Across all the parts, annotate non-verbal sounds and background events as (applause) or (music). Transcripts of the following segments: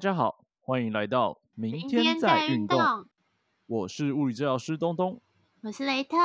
大家好，欢迎来到明明天天再再运动。运动，我是物理治疗师东东。我是雷特。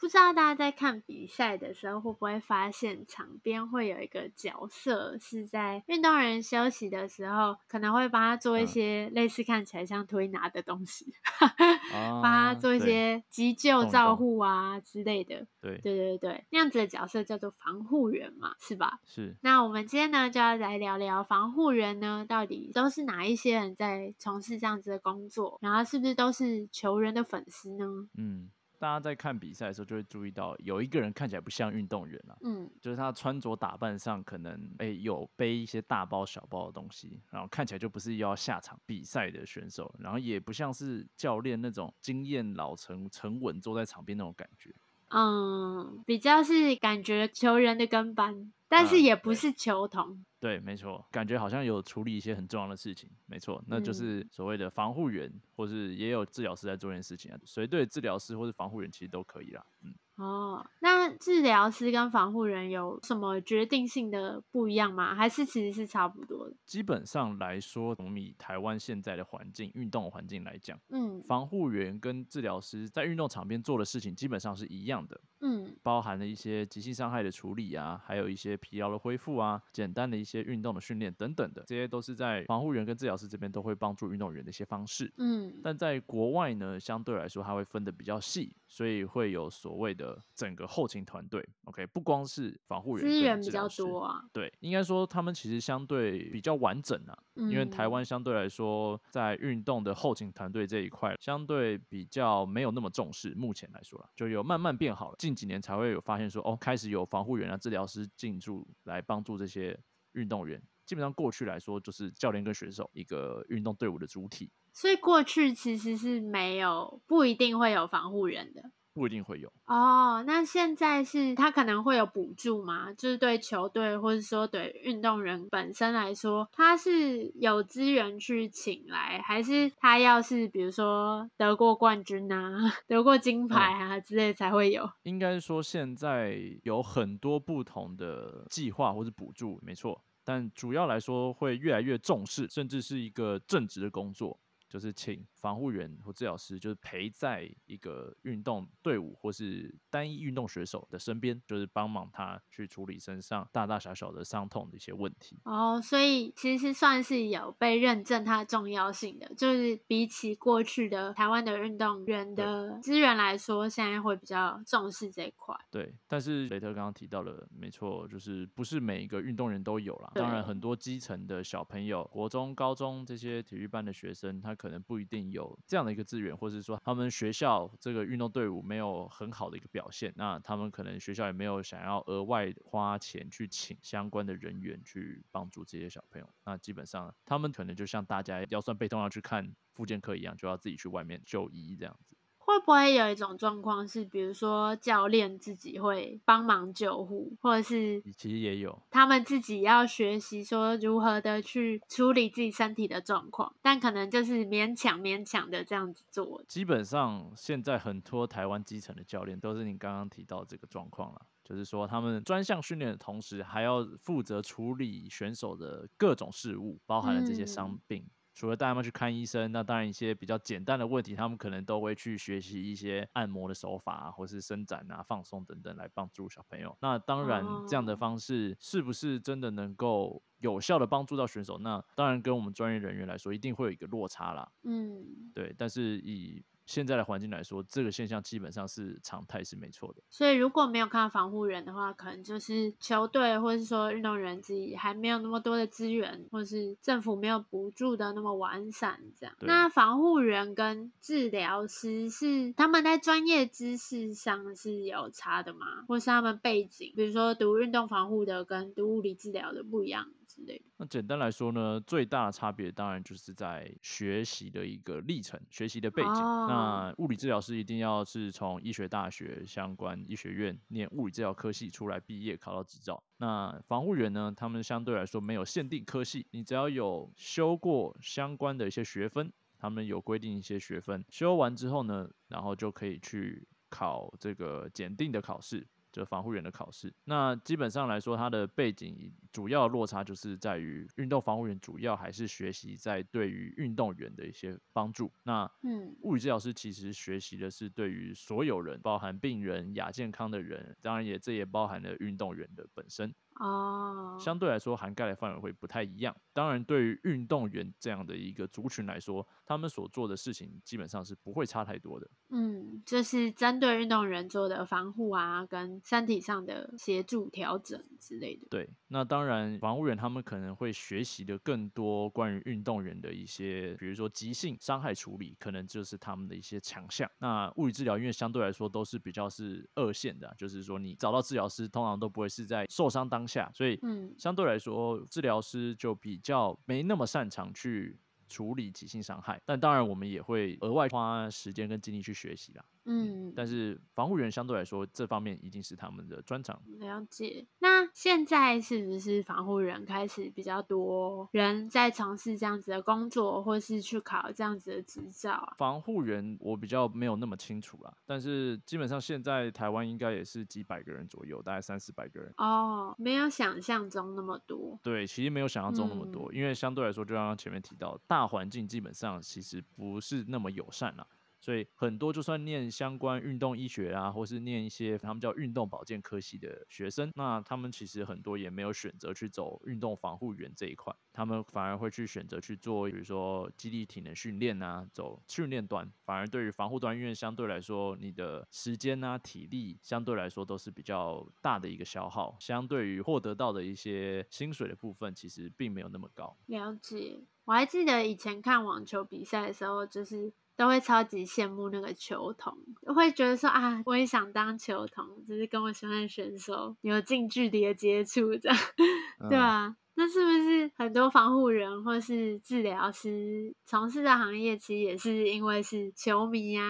不知道大家在看比赛的时候，会不会发现场边会有一个角色是在运动员休息的时候，可能会帮他做一嗯些类似看起来像推拿的东西，(laughs) 啊帮他做一些急救照护啊之类的。对，对对对，那样子的角色叫做防护员嘛，是吧？是那我们今天呢，就要来聊聊防护员呢，到底都是哪一些人在从事这样子的工作，然后是不是都是球员的粉丝呢？嗯，大家在看比赛的时候就会注意到，有一个人看起来不像运动员啊，嗯，就是他穿着打扮上可能哎、有背一些大包小包的东西，然后看起来就不是要下场比赛的选手，然后也不像是教练那种经验老成沉稳坐在场边那种感觉。嗯，比较是感觉球员的跟班，但是也不是球童。对，没错，感觉好像有处理一些很重要的事情，没错，那就是嗯所谓的防护员，或是也有治疗师在做这件事情啊。随队治疗师或是防护员其实都可以啦。嗯，哦，那治疗师跟防护人有什么决定性的不一样吗？还是其实是差不多的？基本上来说，我们以台湾现在的环境、运动环境来讲，嗯防护员跟治疗师在运动场边做的事情基本上是一样的，嗯包含了一些急性伤害的处理啊，还有一些疲劳的恢复啊，简单的一些运动的训练等等的，这些都是在防护员跟治疗师这边都会帮助运动员的一些方式。嗯但在国外呢，相对来说它会分的比较细，所以会有所谓的整个后勤团队。OK，不光是防护员资源比较多啊。对，应该说他们其实相对比较完整啊，因为台嗯湾相对来说在运动的后勤团队这一块，相对比较没有那么重视。目前来说了，就有慢慢变好了，近几年才会有发现说，哦，开始有防护员啊、治疗师进来帮助这些运动员。基本上过去来说，就是教练跟选手一个运动队伍的主体，所以过去其实是没有，不一定会有防护人的。不一定会有。哦，那现在是他可能会有补助吗？就是对球队或者说对运动员本身来说，他是有资源去请来，还是他要是比如说得过冠军啊、(laughs) 得过金牌啊之类才会有？应该说现在有很多不同的计划或是补助，没错，但主要来说会越来越重视，甚至是一个正职的工作，就是请防护员或治疗师，就是陪在一个运动队伍或是单一运动选手的身边，就是帮忙他去处理身上大大小小的伤痛的一些问题。哦，所以其实算是有被认证它的重要性的，就是比起过去的台湾的运动员的资源来说，现在会比较重视这一块。对，但是雷特刚刚提到了，没错，就是不是每一个运动员都有啦。当然，很多基层的小朋友，国中、高中这些体育班的学生，他可能不一定有这样的一个资源，或者说他们学校这个运动队伍没有很好的一个表现，那他们可能学校也没有想要额外花钱去请相关的人员去帮助这些小朋友。那基本上，他们可能就像大家腰酸背痛要去看复健科一样，就要自己去外面就医这样子。会不会有一种状况是，比如说教练自己会帮忙救护，或者是其实也有，他们自己要学习说如何的去处理自己身体的状况，但可能就是勉强勉强的这样子做。基本上现在很多台湾基层的教练都是你刚刚提到这个状况了，就是说他们专项训练的同时，还要负责处理选手的各种事务，包含了这些伤嗯病。除了带他们去看医生，那当然一些比较简单的问题，他们可能都会去学习一些按摩的手法啊，或是伸展啊、放松等等，来帮助小朋友。那当然，这样的哦方式是不是真的能够有效的帮助到选手？那当然跟我们专业人员来说，一定会有一个落差啦。嗯，对，但是以现在的环境来说，这个现象基本上是常态，是没错的。所以如果没有看到防护人的话，可能就是球队或是说运动员自己还没有那么多的资源，或是政府没有补助的那么完善，这样。那防护员跟治疗师是他们在专业知识上是有差的吗？或是他们背景，比如说读运动防护的跟读物理治疗的不一样之类的？那简单来说呢，最大的差别当然就是在学习的一个历程、学习的背景。哦那物理治疗师一定要是从医学大学相关医学院念物理治疗科系出来毕业，考到执照。那防护员呢，他们相对来说没有限定科系，你只要有修过相关的一些学分，他们有规定一些学分，修完之后呢，然后就可以去考这个检定的考试。就防护员的考试。那基本上来说，它的背景主要落差就是在于运动防护员主要还是学习在对于运动员的一些帮助。那嗯物理治疗师其实学习的是对于所有人，包含病人、亚健康的人，当然也这也包含了运动员的本身。哦，相对来说，涵盖的范围会不太一样。当然，对于运动员这样的一个族群来说，他们所做的事情基本上是不会差太多的。嗯，就是针对运动员做的防护啊，跟身体上的协助调整之类的。对，那当然，防护员他们可能会学习的更多关于运动员的一些，比如说急性伤害处理，可能就是他们的一些强项。那物理治疗因为相对来说都是比较是二线的啊、就是说你找到治疗师，通常都不会是在受伤当下，所以嗯相对来说，治疗师就比较没那么擅长去处理急性伤害。但当然，我们也会额外花时间跟精力去学习啦。嗯，但是防护员相对来说，这方面一定是他们的专长。了解。那现在是不是防护人开始比较多人在从事这样子的工作，或是去考这样子的执照啊？防护员我比较没有那么清楚啦，但是基本上现在台湾应该也是几百个人左右，大概三四百个人。哦，没有想象中那么多。对，其实没有想象中那么多，因为相对来说，就像刚刚前面提到，大环境基本上其实不是那么友善啦。所以很多就算念相关运动医学啊，或是念一些他们叫运动保健科系的学生，那他们其实很多也没有选择去走运动防护员这一块，他们反而会去选择去做，比如说肌力体能训练啊，走训练端，反而对于防护端，因为相对来说你的时间啊、体力相对来说都是比较大的一个消耗，相对于获得到的一些薪水的部分，其实并没有那么高。了解，我还记得以前看网球比赛的时候，就是都会超级羡慕那个球童，会觉得说啊，我也想当球童，就是跟我喜欢的选手有近距离的接触，这样，(laughs) 对嗯啊。那是不是很多防护人或是治疗师从事的行业，其实也是因为是球迷啊，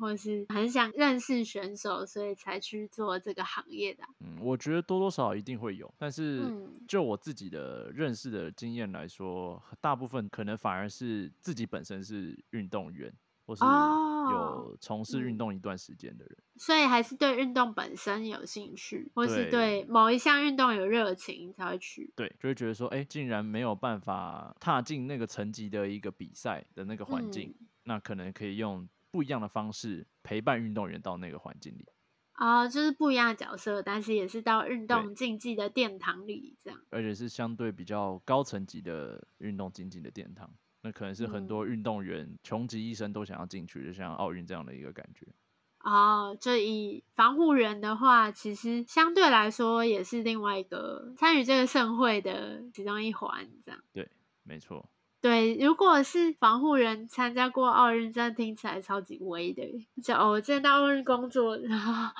或是很想认识选手，所以才去做这个行业的啊、嗯，我觉得多多少少一定会有，但是嗯就我自己的认识的经验来说，大部分可能反而是自己本身是运动员，或是哦有从事运嗯动一段时间的人。所以还是对运动本身有兴趣，或是对对某一项运动有热情才会去。对，就会觉得说，哎、竟然没有办法踏进那个层级的一个比赛的那个环境，嗯那可能可以用不一样的方式陪伴运动员到那个环境里。哦，就是不一样的角色，但是也是到运动竞技的殿堂里这样。而且是相对比较高层级的运动竞技的殿堂，那可能是很多嗯运动员穷极一生都想要进去，就像奥运这样的一个感觉。哦，就以防护人的话，其实相对来说也是另外一个参与这个盛会的其中一环，这样。对没错，对，如果是防护人参加过奥运，这样听起来超级威的耶。就哦，我之前在奥运工作，然后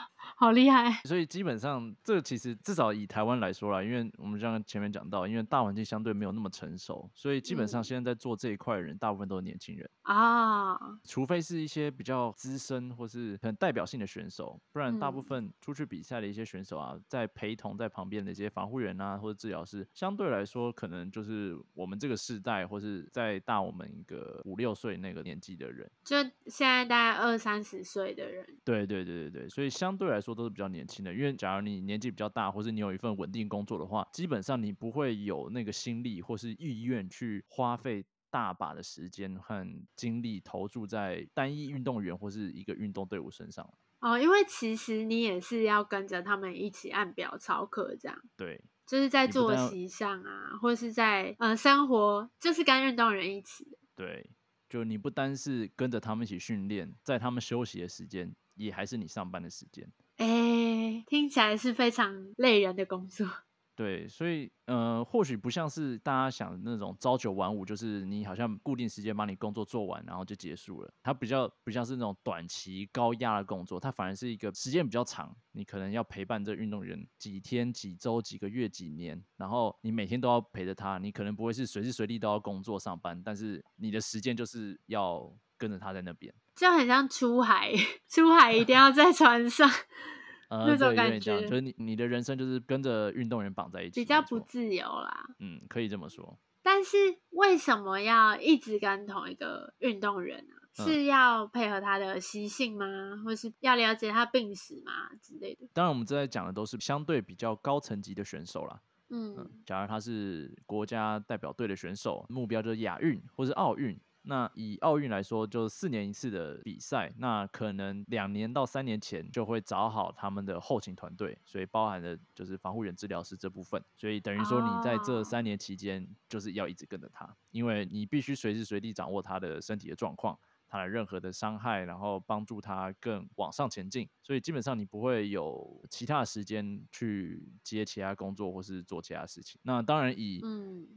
好厉害。所以基本上这个其实至少以台湾来说啦，因为我们像前面讲到，因为大环境相对没有那么成熟，所以基本上嗯现在在做这一块的人，大部分都是年轻人。啊，除非是一些比较资深或是很代表性的选手，不然大部嗯分出去比赛的一些选手啊，在陪同在旁边的一些防护员啊或者治疗师，相对来说可能就是我们这个世代或是在大我们一个五六岁那个年纪的人。就现在大概二三十岁的人，对对对对对，所以相对来说都是比较年轻的，因为假如你年纪比较大，或是你有一份稳定工作的话，基本上你不会有那个心力或是意愿去花费大把的时间和精力投注在单一运动员或是一个运动队伍身上。哦，因为其实你也是要跟着他们一起按表操课，这样对就是在作息上啊，或是在呃生活，就是跟运动员一起。对，就你不单是跟着他们一起训练，在他们休息的时间，也还是你上班的时间。哎，听起来是非常累人的工作。(laughs) 对，所以呃，或许不像是大家想的那种朝九晚五，就是你好像固定时间把你工作做完，然后就结束了。它比较不像是那种短期高压的工作，它反而是一个时间比较长，你可能要陪伴这运动员几天、几周、几个月、几年，然后你每天都要陪着他，你可能不会是随时随地都要工作上班，但是你的时间就是要跟着他在那边。就很像出海，(laughs) 出海一定要在船上，(laughs) 呃，(laughs) 那种感觉就是你你的人生就是跟着运动员绑在一起，比较不自由啦。嗯，可以这么说。但是为什么要一直跟同一个运动员呢、是要配合他的习性吗？或是要了解他病史吗之类的？当然，我们正在讲的都是相对比较高层级的选手啦。嗯，假如他是国家代表队的选手，目标就是亚运或是奥运。那以奥运来说，就是四年一次的比赛，那可能两年到三年前就会找好他们的后勤团队，所以包含的就是防护员、治疗师这部分。所以等于说，你在这三年期间就是要一直跟着他，因为你必须随时随地掌握他的身体的状况。他的任何的伤害，然后帮助他更往上前进，所以基本上你不会有其他的时间去接其他工作或是做其他事情。那当然以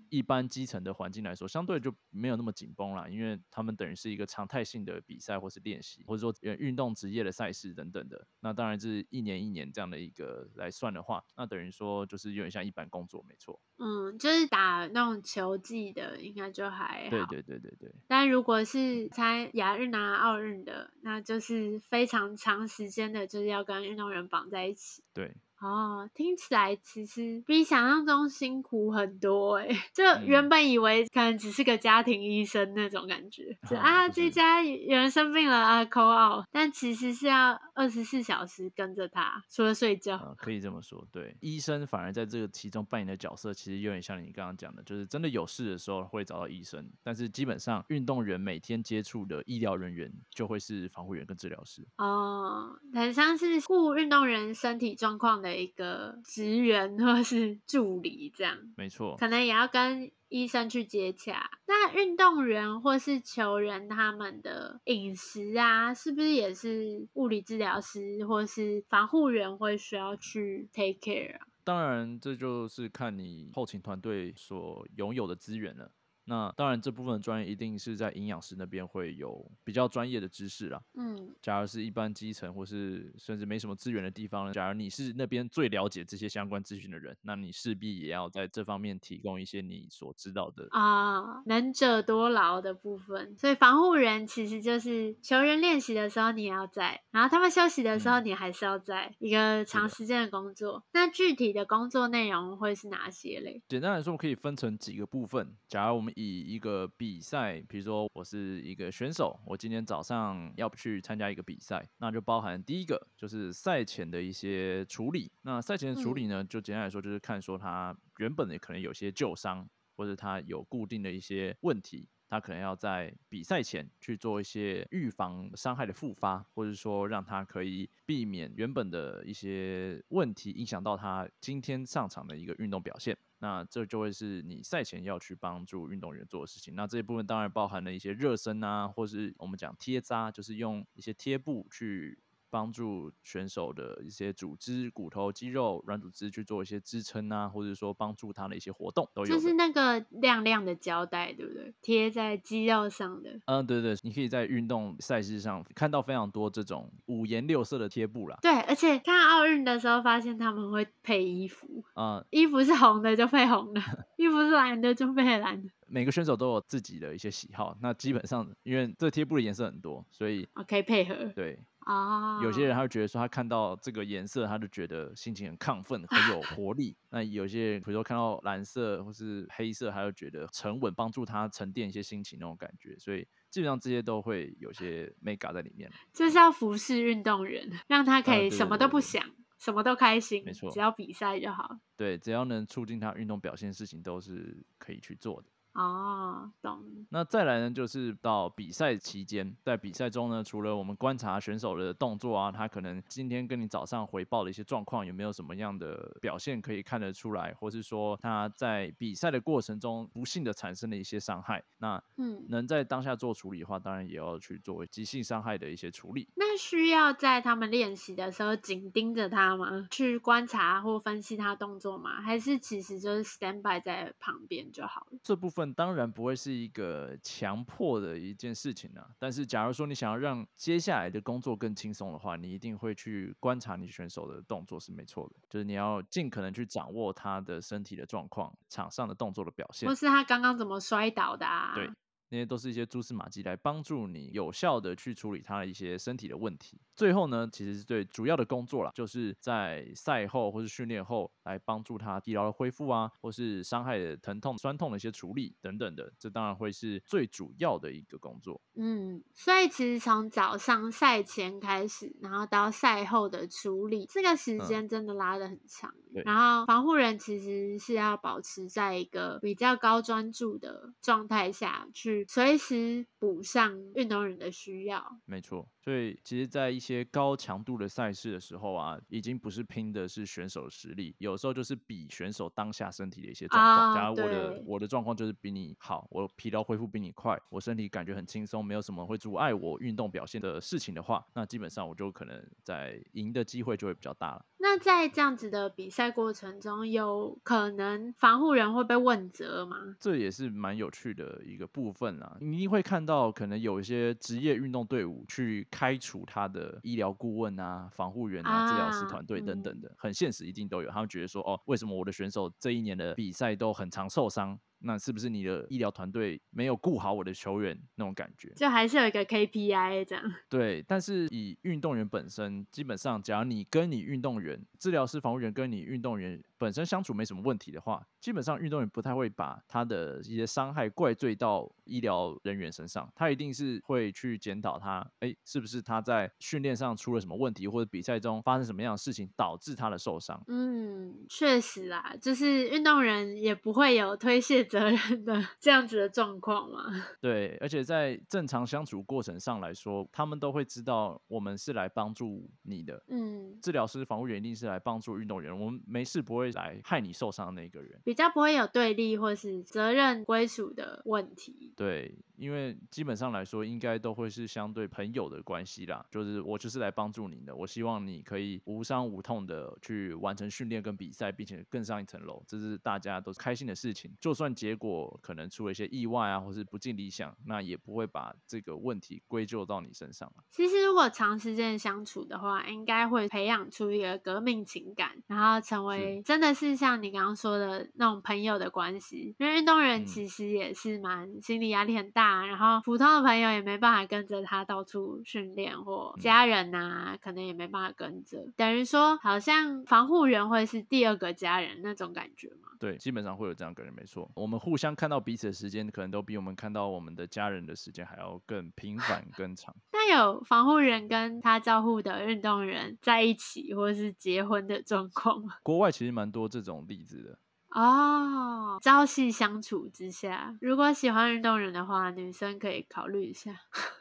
一般基层的环境来说，相对就没有那么紧绷了，因为他们等于是一个常态性的比赛或是练习，或者说运动职业的赛事等等的。那当然是一年一年这样的一个来算的话，那等于说就是有点像一般工作，没错。嗯，就是打那种球技的，应该就还好。对对对对对。但如果是参亚运啊、奥运的，那就是非常长时间的，就是要跟运动员绑在一起。对。哦，听起来其实比想象中辛苦很多哎！(laughs) 就原本以为可能只是个家庭医生那种感觉，就啊，这家有人生病了啊，call out，但其实是要二十四小时跟着他，除了睡觉。可以这么说，对，医生反而在这个其中扮演的角色，其实有点像你刚刚讲的，就是真的有事的时候会找到医生，但是基本上运动员每天接触的医疗人员就会是防护员跟治疗师。哦，很像是顾运动员身体状况。的一个职员或是助理这样，没错，可能也要跟医生去接洽。那运动员或是球员他们的饮食啊，是不是也是物理治疗师或是防护员会需要去 take care 啊？当然，这就是看你后勤团队所拥有的资源了。那当然，这部分专业一定是在营养师那边会有比较专业的知识啦。嗯，假如是一般基层或是甚至没什么资源的地方呢，假如你是那边最了解这些相关资讯的人，那你势必也要在这方面提供一些你所知道的啊，能者多劳的部分。所以防护人其实就是球员练习的时候你也要在，然后他们休息的时候你还是要在一个长时间的工作。那具体的工作内容会是哪些嘞？简单来说，我可以分成几个部分。假如我们以一个比赛，比如说我是一个选手，我今天早上要去参加一个比赛，那就包含第一个就是赛前的一些处理。那赛前的处理呢，就简单来说就是看说他原本的可能有些旧伤，或者他有固定的一些问题，他可能要在比赛前去做一些预防伤害的复发，或者说让他可以避免原本的一些问题影响到他今天上场的一个运动表现。那这就会是你赛前要去帮助运动员做的事情。那这一部分当然包含了一些热身啊，或是我们讲贴扎，就是用一些贴布去。帮助选手的一些组织、骨头、肌肉、软组织去做一些支撑啊，或者说帮助他的一些活动都有。就是那个亮亮的胶带，对不对？贴在肌肉上的。嗯，对对，你可以在运动赛事上看到非常多这种五颜六色的贴布啦。对，而且看奥运的时候，发现他们会配衣服。嗯，(laughs) 衣服是红的就配红的，(laughs) 衣服是蓝的就配蓝的。每个选手都有自己的一些喜好，那基本上因为这贴布的颜色很多，所以可以配合。对。啊，有些人他会觉得说，他看到这个颜色，他就觉得心情很亢奋，很有 (laughs) 活力。那有些人，比如说看到蓝色或是黑色，他就觉得沉稳，帮助他沉淀一些心情那种感觉。所以基本上这些都会有些 mega 在里面。就是要服侍运动员，让他可以什么都不想，什么都开心，没错，只要比赛就好。对，只要能促进他运动表现，事情都是可以去做的。哦，懂。那再来呢，就是到比赛期间，在比赛中呢，除了我们观察选手的动作啊，他可能今天跟你早上回报的一些状况，有没有什么样的表现可以看得出来，或是说他在比赛的过程中不幸的产生了一些伤害，那嗯，能在当下做处理的话，当然也要去作为急性伤害的一些处理。那需要在他们练习的时候紧盯着他吗？去观察或分析他动作吗？还是其实就是 stand by 在旁边就好了？这部分。当然不会是一个强迫的一件事情啊。但是，假如说你想要让接下来的工作更轻松的话，你一定会去观察你选手的动作是没错的。就是你要尽可能去掌握他的身体的状况、场上的动作的表现，或是他刚刚怎么摔倒的啊？对。那些都是一些蛛丝马迹来帮助你有效的去处理他的一些身体的问题。最后呢，其实是对主要的工作啦，就是在赛后或是训练后来帮助他疲劳的恢复啊，或是伤害的疼痛、酸痛的一些处理等等的，这当然会是最主要的一个工作。嗯，所以其实从早上赛前开始，然后到赛后的处理，这个时间真的拉的很长。然后防护人其实是要保持在一个比较高专注的状态下去，随时补上运动员的需要。没错。所以，其实，在一些高强度的赛事的时候啊，已经不是拼的是选手实力，有时候就是比选手当下身体的一些状况。假如我的我的状况就是比你好，我疲劳恢复比你快，我身体感觉很轻松，没有什么会阻碍我运动表现的事情的话，那基本上我就可能在赢的机会就会比较大了。那在这样子的比赛过程中，有可能防护人会被问责吗？这也是蛮有趣的一个部分啊。你一定会看到，可能有一些职业运动队伍去开除他的医疗顾问啊、防护员啊、治疗师团队等等的，很现实，一定都有。他们觉得说，哦，为什么我的选手这一年的比赛都很常受伤？那是不是你的医疗团队没有顾好我的球员那种感觉？就还是有一个 KPI 这样。(laughs) 对，但是以运动员本身，基本上，只要你跟你运动员、治疗师、防护员跟你运动员本身相处没什么问题的话，基本上运动员不太会把他的一些伤害怪罪到医疗人员身上，他一定是会去检讨他，哎，是不是他在训练上出了什么问题，或者比赛中发生什么样的事情导致他的受伤？嗯，确实啦，就是运动员也不会有推卸。责任的 (laughs) 这样子的状况吗？(laughs) 对，而且在正常相处过程上来说，他们都会知道我们是来帮助你的。嗯，治疗师、防护员一定是来帮助运动员，我们没事不会来害你受伤的那个人，比较不会有对立或是责任归属的问题。对。因为基本上来说，应该都会是相对朋友的关系啦。就是我就是来帮助你的，我希望你可以无伤无痛的去完成训练跟比赛，并且更上一层楼，这是大家都开心的事情。就算结果可能出了一些意外啊，或是不尽理想，那也不会把这个问题归咎到你身上其实如果长时间相处的话，应该会培养出一个革命情感，然后成为真的是像你刚刚说的那种朋友的关系。因为运动员其实也是蛮心理压力很大。然后普通的朋友也没办法跟着他到处训练，或家人呐，可能也没办法跟着。等于说，好像防护员会是第二个家人那种感觉嘛？对，基本上会有这样感觉，没错。我们互相看到彼此的时间，可能都比我们看到我们的家人的时间还要更频繁、(laughs) 更长。那有防护人跟他照护的运动员在一起，或者是结婚的状况吗？国外其实蛮多这种例子的。哦，朝夕相处之下，如果喜欢运动人的话，女生可以考虑一下。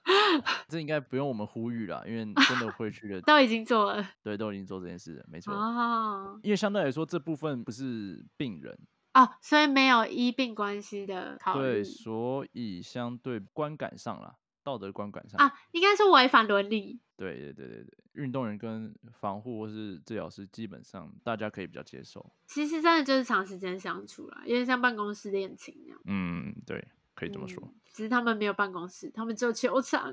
(laughs) 这应该不用我们呼吁了，因为 (laughs) 真的会去的都已经做了，对，都已经做这件事了，没错。哦，因为相对来说，这部分不是病人哦，所以没有医病关系的考虑。对，所以相对观感上啦，道德观感上啊，应该是违反伦理。对对对对对，运动员跟防护或是治疗师，基本上大家可以比较接受。其实真的就是长时间相处啦，有点像办公室恋情那样。嗯，对，可以这么说。只是他们没有办公室，他们只有球场。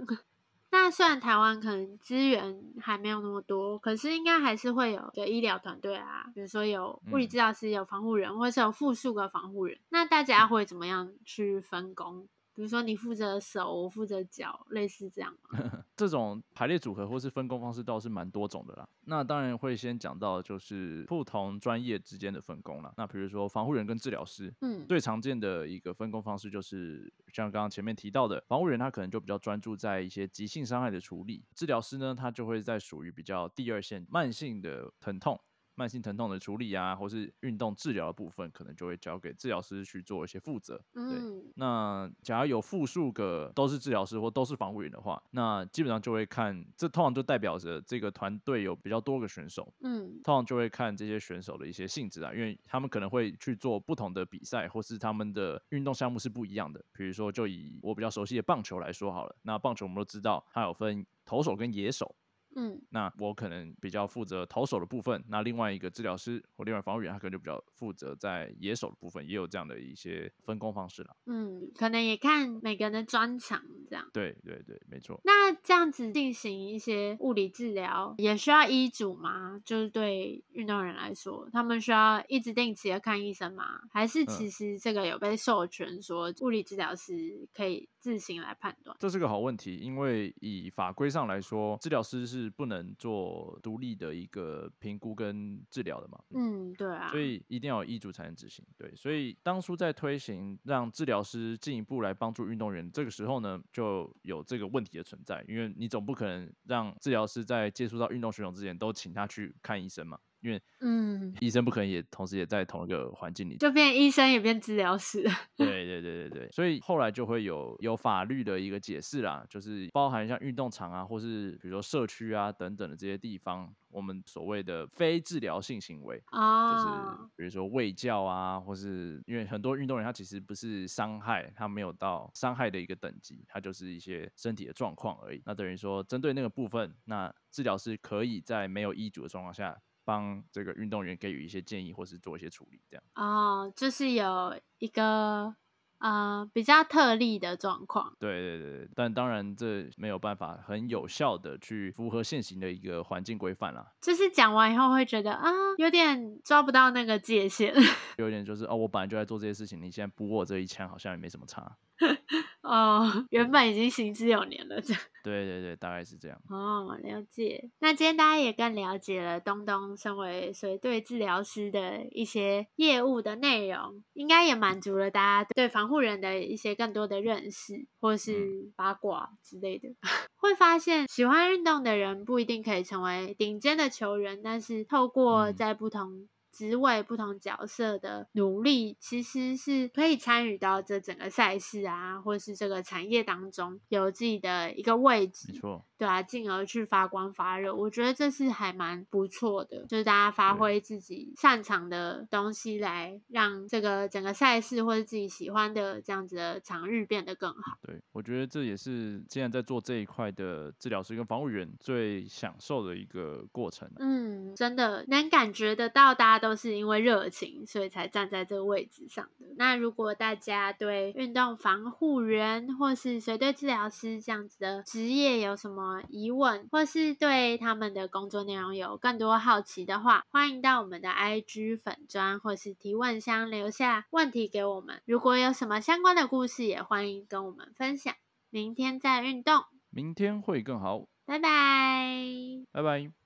那虽然台湾可能资源还没有那么多，可是应该还是会有个医疗团队啊，比如说有物理治疗师、有防护人，或者是有复数个防护人。那大家会怎么样去分工？比如说你负责手，我负责脚，类似这样吗？(laughs) 这种排列组合或是分工方式倒是蛮多种的啦。那当然会先讲到就是不同专业之间的分工了。那比如说防护人跟治疗师，嗯，最常见的一个分工方式就是像刚刚前面提到的，防护人他可能就比较专注在一些急性伤害的处理，治疗师呢他就会在属于比较第二线慢性的疼痛。慢性疼痛的处理啊，或是运动治疗的部分，可能就会交给治疗师去做一些负责。对，那假如有复数个都是治疗师或都是防护员的话，那基本上就会看，这通常就代表着这个团队有比较多个选手。嗯，通常就会看这些选手的一些性质啊，因为他们可能会去做不同的比赛，或是他们的运动项目是不一样的。比如说，就以我比较熟悉的棒球来说好了，那棒球我们都知道，它有分投手跟野手。嗯，那我可能比较负责投手的部分，那另外一个治疗师或另外防务员，他可能就比较负责在野手的部分，也有这样的一些分工方式了。嗯，可能也看每个人的专长这样。对对对，没错。那这样子进行一些物理治疗，也需要医嘱吗？就是对运动员来说，他们需要一直定期的看医生吗？还是其实这个有被授权说物理治疗师可以自行来判断？这是个好问题，因为以法规上来说，治疗师是不能做独立的一个评估跟治疗的嘛。嗯，对啊。所以一定要有医嘱才能执行。对，所以当初在推行让治疗师进一步来帮助运动员，这个时候呢，就有这个问题的存在，因为你总不可能让治疗师在接触到运动选手之前都请他去看医生嘛。因为嗯，医生不可能也同时也在同一个环境里，就变医生也变治疗师。(laughs) 对对对对对，所以后来就会有有法律的一个解释啦，就是包含像运动场啊，或是比如说社区啊等等的这些地方，我们所谓的非治疗性行为啊，就是比如说喂教啊，或是因为很多运动员他其实不是伤害，他没有到伤害的一个等级，他就是一些身体的状况而已。那等于说针对那个部分，那治疗师可以在没有医嘱的状况下。帮这个运动员给予一些建议，或是做一些处理，这样哦，就是有一个呃比较特例的状况。对对对，但当然这没有办法很有效的去符合现行的一个环境规范啦。就是讲完以后会觉得啊，有点抓不到那个界限，有点就是哦，我本来就在做这些事情，你现在补我这一枪，好像也没什么差。(laughs) 哦，(laughs) 原本已经行之有年了，这对对对，大概是这样。哦，了解。那今天大家也更了解了东东身为水队治疗师的一些业务的内容，应该也满足了大家对防护人的一些更多的认识，或是八卦之类的。(laughs) 会发现，喜欢运动的人不一定可以成为顶尖的球员，但是透过在不同。职位不同角色的努力，其实是可以参与到这整个赛事啊，或是这个产业当中，有自己的一个位置。没错。对啊，进而去发光发热，我觉得这是还蛮不错的，就是大家发挥自己擅长的东西，来让这个整个赛事或者自己喜欢的这样子的场域变得更好。对，我觉得这也是既然在做这一块的治疗师跟防护员最享受的一个过程。嗯，真的能感觉得到，大家都是因为热情，所以才站在这个位置上的。那如果大家对运动防护员或是随队治疗师这样子的职业有什么？疑问，或是对他们的工作内容有更多好奇的话，欢迎到我们的 IG 粉砖或是提问箱留下问题给我们。如果有什么相关的故事，也欢迎跟我们分享。明天再运动，明天会更好。拜拜，拜拜。